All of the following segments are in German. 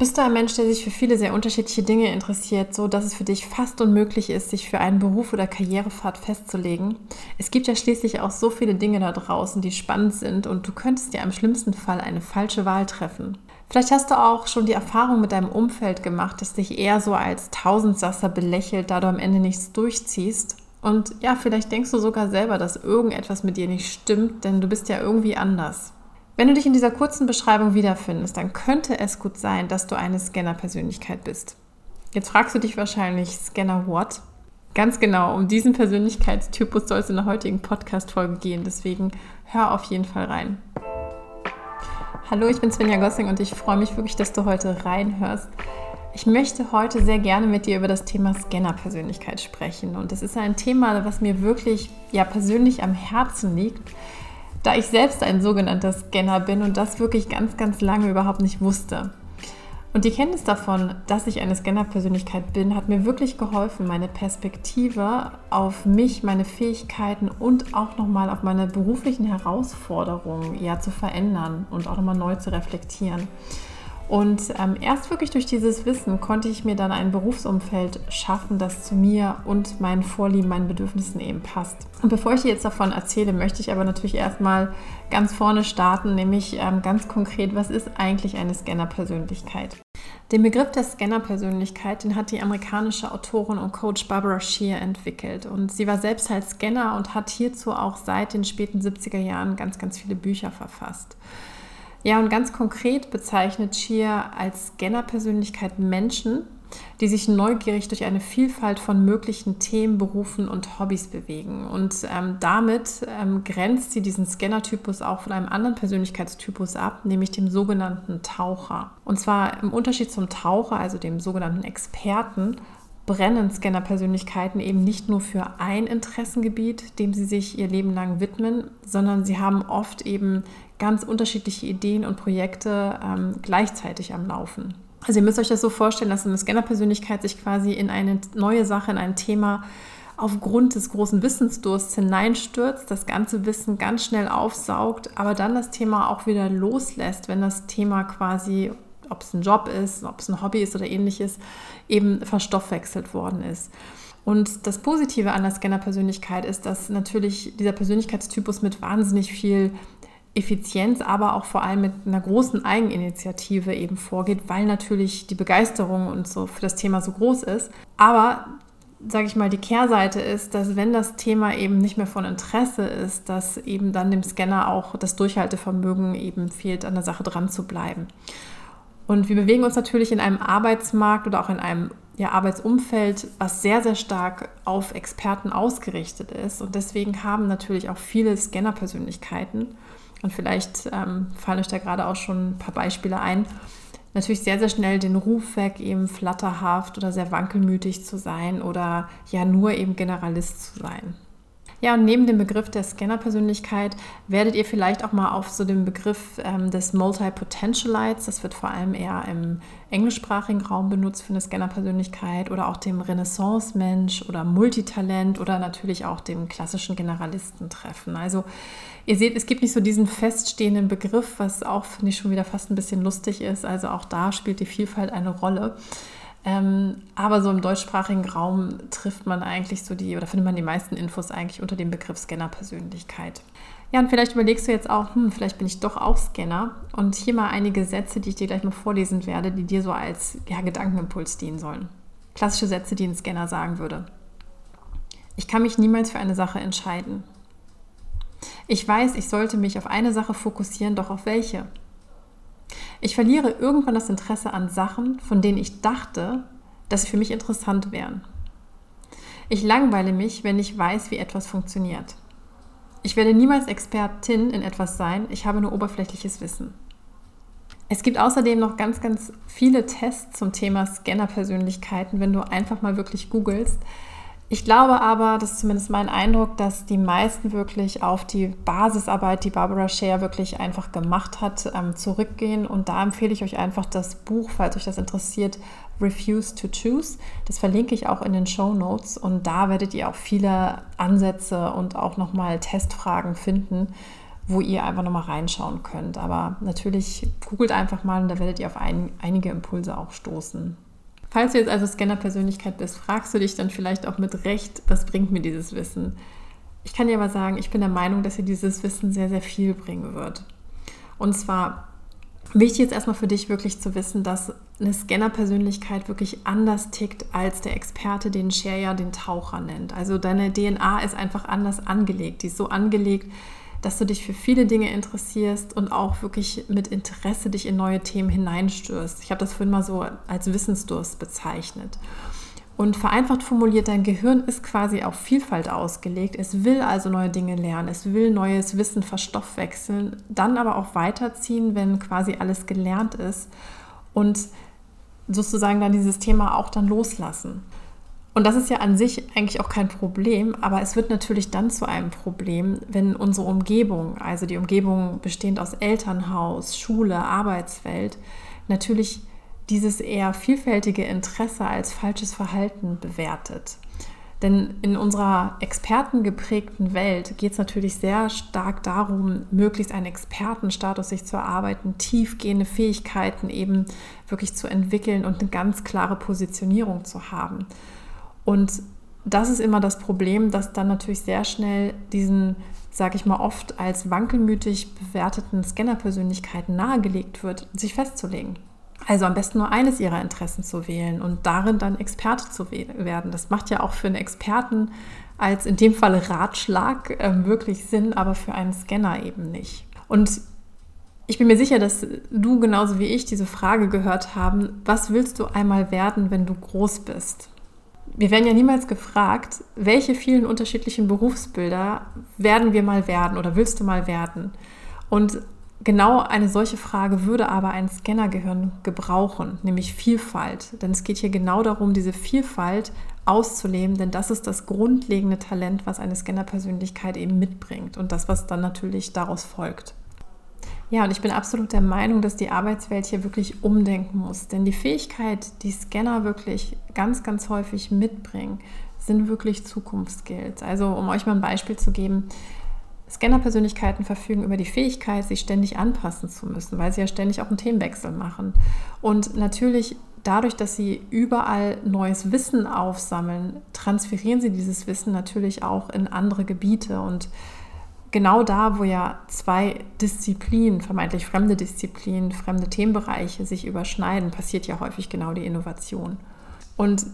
Bist du ein Mensch, der sich für viele sehr unterschiedliche Dinge interessiert, so dass es für dich fast unmöglich ist, sich für einen Beruf oder Karrierepfad festzulegen? Es gibt ja schließlich auch so viele Dinge da draußen, die spannend sind und du könntest dir im schlimmsten Fall eine falsche Wahl treffen. Vielleicht hast du auch schon die Erfahrung mit deinem Umfeld gemacht, das dich eher so als Tausendsasser belächelt, da du am Ende nichts durchziehst. Und ja, vielleicht denkst du sogar selber, dass irgendetwas mit dir nicht stimmt, denn du bist ja irgendwie anders. Wenn du dich in dieser kurzen Beschreibung wiederfindest, dann könnte es gut sein, dass du eine Scanner-Persönlichkeit bist. Jetzt fragst du dich wahrscheinlich, Scanner what? Ganz genau, um diesen Persönlichkeitstypus soll es in der heutigen Podcast-Folge gehen. Deswegen hör auf jeden Fall rein. Hallo, ich bin Svenja Gossing und ich freue mich wirklich, dass du heute reinhörst. Ich möchte heute sehr gerne mit dir über das Thema Scanner-Persönlichkeit sprechen. Und das ist ein Thema, was mir wirklich ja persönlich am Herzen liegt da ich selbst ein sogenannter Scanner bin und das wirklich ganz, ganz lange überhaupt nicht wusste. Und die Kenntnis davon, dass ich eine Scanner-Persönlichkeit bin, hat mir wirklich geholfen, meine Perspektive auf mich, meine Fähigkeiten und auch nochmal auf meine beruflichen Herausforderungen ja zu verändern und auch nochmal neu zu reflektieren. Und ähm, erst wirklich durch dieses Wissen konnte ich mir dann ein Berufsumfeld schaffen, das zu mir und meinen Vorlieben, meinen Bedürfnissen eben passt. Und bevor ich dir jetzt davon erzähle, möchte ich aber natürlich erstmal ganz vorne starten, nämlich ähm, ganz konkret, was ist eigentlich eine Scanner-Persönlichkeit? Den Begriff der Scanner-Persönlichkeit, den hat die amerikanische Autorin und Coach Barbara Shear entwickelt. Und sie war selbst halt Scanner und hat hierzu auch seit den späten 70er Jahren ganz, ganz viele Bücher verfasst. Ja, und ganz konkret bezeichnet Shia als Scanner-Persönlichkeit Menschen, die sich neugierig durch eine Vielfalt von möglichen Themen, Berufen und Hobbys bewegen. Und ähm, damit ähm, grenzt sie diesen Scanner-Typus auch von einem anderen Persönlichkeitstypus ab, nämlich dem sogenannten Taucher. Und zwar im Unterschied zum Taucher, also dem sogenannten Experten, brennen Scanner-Persönlichkeiten eben nicht nur für ein Interessengebiet, dem sie sich ihr Leben lang widmen, sondern sie haben oft eben ganz unterschiedliche Ideen und Projekte ähm, gleichzeitig am Laufen. Also ihr müsst euch das so vorstellen, dass eine Scanner-Persönlichkeit sich quasi in eine neue Sache, in ein Thema aufgrund des großen Wissensdursts hineinstürzt, das ganze Wissen ganz schnell aufsaugt, aber dann das Thema auch wieder loslässt, wenn das Thema quasi, ob es ein Job ist, ob es ein Hobby ist oder ähnliches, eben verstoffwechselt worden ist. Und das Positive an der Scanner-Persönlichkeit ist, dass natürlich dieser Persönlichkeitstypus mit wahnsinnig viel Effizienz, aber auch vor allem mit einer großen Eigeninitiative eben vorgeht, weil natürlich die Begeisterung und so für das Thema so groß ist. Aber sage ich mal, die Kehrseite ist, dass wenn das Thema eben nicht mehr von Interesse ist, dass eben dann dem Scanner auch das Durchhaltevermögen eben fehlt, an der Sache dran zu bleiben. Und wir bewegen uns natürlich in einem Arbeitsmarkt oder auch in einem ja, Arbeitsumfeld, was sehr, sehr stark auf Experten ausgerichtet ist. Und deswegen haben natürlich auch viele Scanner-Persönlichkeiten und vielleicht ähm, fallen euch da gerade auch schon ein paar Beispiele ein. Natürlich sehr, sehr schnell den Ruf weg, eben flatterhaft oder sehr wankelmütig zu sein oder ja nur eben Generalist zu sein. Ja, und neben dem Begriff der Scanner-Persönlichkeit werdet ihr vielleicht auch mal auf so den Begriff ähm, des Multi-Potentialites, das wird vor allem eher im englischsprachigen Raum benutzt für eine Scanner-Persönlichkeit oder auch dem Renaissance-Mensch oder Multitalent oder natürlich auch dem klassischen Generalisten treffen. Also ihr seht, es gibt nicht so diesen feststehenden Begriff, was auch, finde ich, schon wieder fast ein bisschen lustig ist. Also auch da spielt die Vielfalt eine Rolle. Ähm, aber so im deutschsprachigen Raum trifft man eigentlich so die, oder findet man die meisten Infos eigentlich unter dem Begriff Scanner-Persönlichkeit. Ja, und vielleicht überlegst du jetzt auch, hm, vielleicht bin ich doch auch Scanner. Und hier mal einige Sätze, die ich dir gleich mal vorlesen werde, die dir so als ja, Gedankenimpuls dienen sollen. Klassische Sätze, die ein Scanner sagen würde. Ich kann mich niemals für eine Sache entscheiden. Ich weiß, ich sollte mich auf eine Sache fokussieren, doch auf welche? Ich verliere irgendwann das Interesse an Sachen, von denen ich dachte, dass sie für mich interessant wären. Ich langweile mich, wenn ich weiß, wie etwas funktioniert. Ich werde niemals Expertin in etwas sein, ich habe nur oberflächliches Wissen. Es gibt außerdem noch ganz, ganz viele Tests zum Thema Scanner-Persönlichkeiten, wenn du einfach mal wirklich googelst. Ich glaube aber, das ist zumindest mein Eindruck, dass die meisten wirklich auf die Basisarbeit, die Barbara Share wirklich einfach gemacht hat, ähm, zurückgehen. Und da empfehle ich euch einfach das Buch, falls euch das interessiert, Refuse to Choose. Das verlinke ich auch in den Show Notes. Und da werdet ihr auch viele Ansätze und auch nochmal Testfragen finden, wo ihr einfach nochmal reinschauen könnt. Aber natürlich googelt einfach mal und da werdet ihr auf ein, einige Impulse auch stoßen. Falls du jetzt also Scanner-Persönlichkeit bist, fragst du dich dann vielleicht auch mit Recht, was bringt mir dieses Wissen? Ich kann dir aber sagen, ich bin der Meinung, dass dir dieses Wissen sehr, sehr viel bringen wird. Und zwar wichtig jetzt erstmal für dich wirklich zu wissen, dass eine Scanner-Persönlichkeit wirklich anders tickt als der Experte, den Share ja den Taucher nennt. Also deine DNA ist einfach anders angelegt. Die ist so angelegt, dass du dich für viele Dinge interessierst und auch wirklich mit Interesse dich in neue Themen hineinstürzt. Ich habe das vorhin mal so als Wissensdurst bezeichnet. Und vereinfacht formuliert, dein Gehirn ist quasi auf Vielfalt ausgelegt. Es will also neue Dinge lernen, es will neues Wissen verstoffwechseln, dann aber auch weiterziehen, wenn quasi alles gelernt ist und sozusagen dann dieses Thema auch dann loslassen. Und das ist ja an sich eigentlich auch kein Problem, aber es wird natürlich dann zu einem Problem, wenn unsere Umgebung, also die Umgebung bestehend aus Elternhaus, Schule, Arbeitswelt, natürlich dieses eher vielfältige Interesse als falsches Verhalten bewertet. Denn in unserer expertengeprägten Welt geht es natürlich sehr stark darum, möglichst einen Expertenstatus sich zu erarbeiten, tiefgehende Fähigkeiten eben wirklich zu entwickeln und eine ganz klare Positionierung zu haben. Und das ist immer das Problem, dass dann natürlich sehr schnell diesen, sage ich mal, oft als wankelmütig bewerteten Scanner-Persönlichkeiten nahegelegt wird, sich festzulegen. Also am besten nur eines ihrer Interessen zu wählen und darin dann Experte zu werden. Das macht ja auch für einen Experten als in dem Falle Ratschlag äh, wirklich Sinn, aber für einen Scanner eben nicht. Und ich bin mir sicher, dass du genauso wie ich diese Frage gehört haben, was willst du einmal werden, wenn du groß bist? Wir werden ja niemals gefragt, welche vielen unterschiedlichen Berufsbilder werden wir mal werden oder willst du mal werden? Und Genau eine solche Frage würde aber ein Scannergehirn gebrauchen, nämlich Vielfalt. Denn es geht hier genau darum, diese Vielfalt auszuleben, denn das ist das grundlegende Talent, was eine Scannerpersönlichkeit eben mitbringt und das, was dann natürlich daraus folgt. Ja, und ich bin absolut der Meinung, dass die Arbeitswelt hier wirklich umdenken muss. Denn die Fähigkeit, die Scanner wirklich ganz, ganz häufig mitbringen, sind wirklich Zukunftsskills. Also, um euch mal ein Beispiel zu geben, Scanner-Persönlichkeiten verfügen über die Fähigkeit, sich ständig anpassen zu müssen, weil sie ja ständig auch einen Themenwechsel machen. Und natürlich dadurch, dass sie überall neues Wissen aufsammeln, transferieren sie dieses Wissen natürlich auch in andere Gebiete. Und genau da, wo ja zwei Disziplinen, vermeintlich fremde Disziplinen, fremde Themenbereiche sich überschneiden, passiert ja häufig genau die Innovation. Und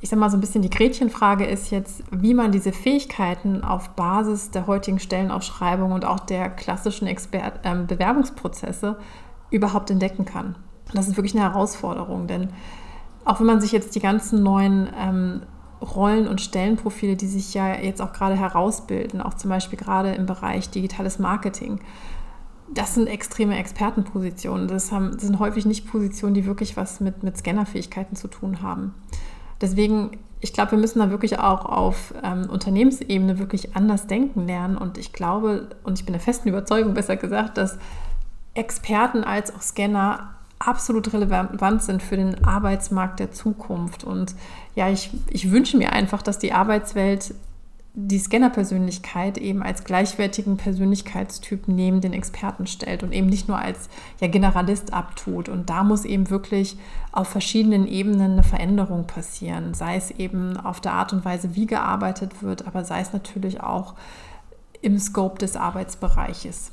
ich sage mal so ein bisschen die Gretchenfrage ist jetzt, wie man diese Fähigkeiten auf Basis der heutigen Stellenausschreibung und auch der klassischen Expert äh, Bewerbungsprozesse überhaupt entdecken kann. das ist wirklich eine Herausforderung, denn auch wenn man sich jetzt die ganzen neuen ähm, Rollen- und Stellenprofile, die sich ja jetzt auch gerade herausbilden, auch zum Beispiel gerade im Bereich digitales Marketing, das sind extreme Expertenpositionen. Das, haben, das sind häufig nicht Positionen, die wirklich was mit, mit Scannerfähigkeiten zu tun haben. Deswegen, ich glaube, wir müssen da wirklich auch auf ähm, Unternehmensebene wirklich anders denken lernen. Und ich glaube, und ich bin der festen Überzeugung, besser gesagt, dass Experten als auch Scanner absolut relevant sind für den Arbeitsmarkt der Zukunft. Und ja, ich, ich wünsche mir einfach, dass die Arbeitswelt die Scanner-Persönlichkeit eben als gleichwertigen Persönlichkeitstyp neben den Experten stellt und eben nicht nur als ja, Generalist abtut. Und da muss eben wirklich auf verschiedenen Ebenen eine Veränderung passieren, sei es eben auf der Art und Weise, wie gearbeitet wird, aber sei es natürlich auch im Scope des Arbeitsbereiches.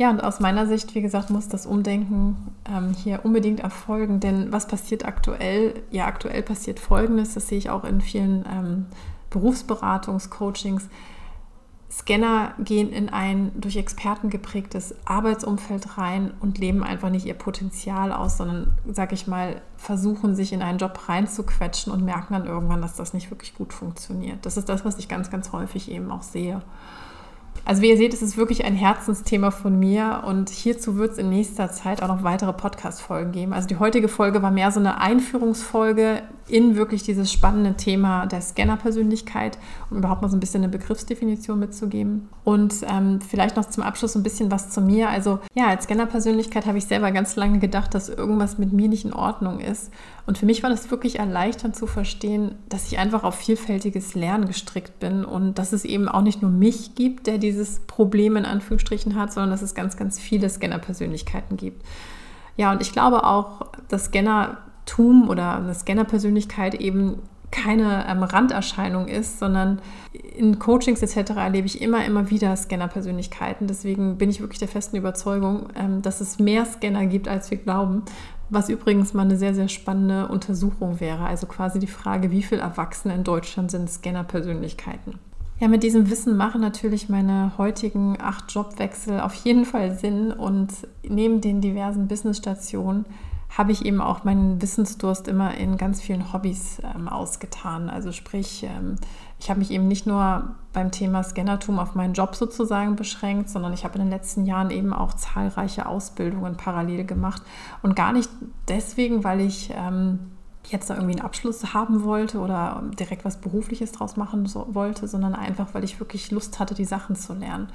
Ja, und aus meiner Sicht, wie gesagt, muss das Umdenken ähm, hier unbedingt erfolgen, denn was passiert aktuell? Ja, aktuell passiert Folgendes, das sehe ich auch in vielen ähm, Berufsberatungscoachings. Scanner gehen in ein durch Experten geprägtes Arbeitsumfeld rein und leben einfach nicht ihr Potenzial aus, sondern, sag ich mal, versuchen sich in einen Job reinzuquetschen und merken dann irgendwann, dass das nicht wirklich gut funktioniert. Das ist das, was ich ganz, ganz häufig eben auch sehe. Also wie ihr seht, es ist wirklich ein Herzensthema von mir und hierzu wird es in nächster Zeit auch noch weitere Podcast-Folgen geben. Also die heutige Folge war mehr so eine Einführungsfolge in wirklich dieses spannende Thema der Scanner-Persönlichkeit, um überhaupt mal so ein bisschen eine Begriffsdefinition mitzugeben. Und ähm, vielleicht noch zum Abschluss ein bisschen was zu mir. Also ja, als Scanner-Persönlichkeit habe ich selber ganz lange gedacht, dass irgendwas mit mir nicht in Ordnung ist. Und für mich war das wirklich erleichternd zu verstehen, dass ich einfach auf vielfältiges Lernen gestrickt bin und dass es eben auch nicht nur mich gibt, der dieses Problem in Anführungsstrichen hat, sondern dass es ganz, ganz viele Scanner-Persönlichkeiten gibt. Ja, und ich glaube auch, dass Scannertum oder eine Scanner-Persönlichkeit eben keine ähm, Randerscheinung ist, sondern in Coachings etc. erlebe ich immer, immer wieder Scanner-Persönlichkeiten. Deswegen bin ich wirklich der festen Überzeugung, ähm, dass es mehr Scanner gibt, als wir glauben. Was übrigens mal eine sehr, sehr spannende Untersuchung wäre. Also quasi die Frage, wie viele Erwachsene in Deutschland sind Scanner-Persönlichkeiten. Ja, mit diesem Wissen machen natürlich meine heutigen acht Jobwechsel auf jeden Fall Sinn und neben den diversen Businessstationen habe ich eben auch meinen Wissensdurst immer in ganz vielen Hobbys ähm, ausgetan. Also sprich, ähm, ich habe mich eben nicht nur beim Thema Scannertum auf meinen Job sozusagen beschränkt, sondern ich habe in den letzten Jahren eben auch zahlreiche Ausbildungen parallel gemacht und gar nicht deswegen, weil ich ähm, jetzt da irgendwie einen Abschluss haben wollte oder direkt was Berufliches draus machen so, wollte, sondern einfach, weil ich wirklich Lust hatte, die Sachen zu lernen.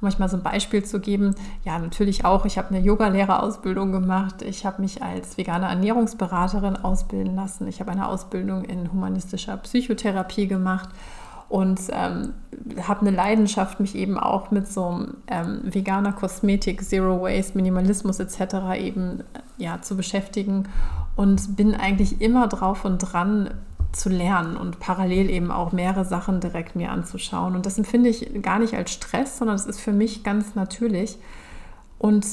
Um euch mal so ein Beispiel zu geben, ja, natürlich auch, ich habe eine Yogalehrerausbildung gemacht, ich habe mich als vegane Ernährungsberaterin ausbilden lassen, ich habe eine Ausbildung in humanistischer Psychotherapie gemacht und ähm, habe eine Leidenschaft, mich eben auch mit so ähm, veganer Kosmetik, Zero Waste, Minimalismus etc. eben ja, zu beschäftigen und bin eigentlich immer drauf und dran zu lernen und parallel eben auch mehrere Sachen direkt mir anzuschauen. Und das empfinde ich gar nicht als Stress, sondern es ist für mich ganz natürlich. Und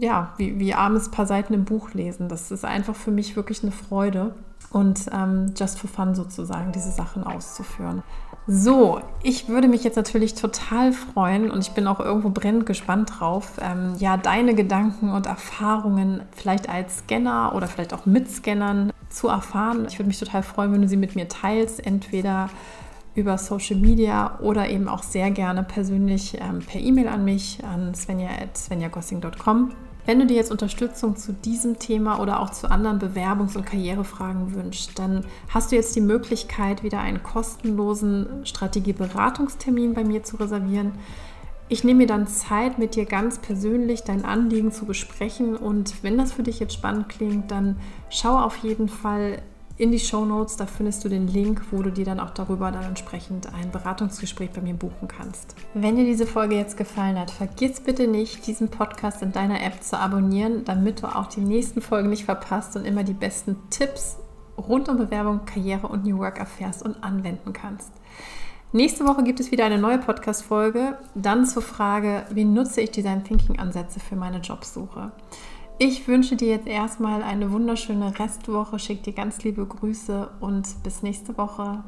ja, wie, wie abends paar Seiten im Buch lesen, das ist einfach für mich wirklich eine Freude und ähm, just for fun sozusagen diese Sachen auszuführen. So, ich würde mich jetzt natürlich total freuen und ich bin auch irgendwo brennend gespannt drauf, ähm, ja, deine Gedanken und Erfahrungen vielleicht als Scanner oder vielleicht auch mit Scannern zu erfahren. Ich würde mich total freuen, wenn du sie mit mir teilst, entweder über Social Media oder eben auch sehr gerne persönlich ähm, per E-Mail an mich an svenja.svenjagossing.com. Wenn du dir jetzt Unterstützung zu diesem Thema oder auch zu anderen Bewerbungs- und Karrierefragen wünschst, dann hast du jetzt die Möglichkeit, wieder einen kostenlosen Strategieberatungstermin bei mir zu reservieren. Ich nehme mir dann Zeit, mit dir ganz persönlich dein Anliegen zu besprechen und wenn das für dich jetzt spannend klingt, dann schau auf jeden Fall in die Show Notes. Da findest du den Link, wo du dir dann auch darüber dann entsprechend ein Beratungsgespräch bei mir buchen kannst. Wenn dir diese Folge jetzt gefallen hat, vergiss bitte nicht, diesen Podcast in deiner App zu abonnieren, damit du auch die nächsten Folgen nicht verpasst und immer die besten Tipps rund um Bewerbung, Karriere und New Work erfährst und anwenden kannst. Nächste Woche gibt es wieder eine neue Podcast-Folge, dann zur Frage, wie nutze ich Design Thinking Ansätze für meine Jobsuche. Ich wünsche dir jetzt erstmal eine wunderschöne Restwoche, schick dir ganz liebe Grüße und bis nächste Woche.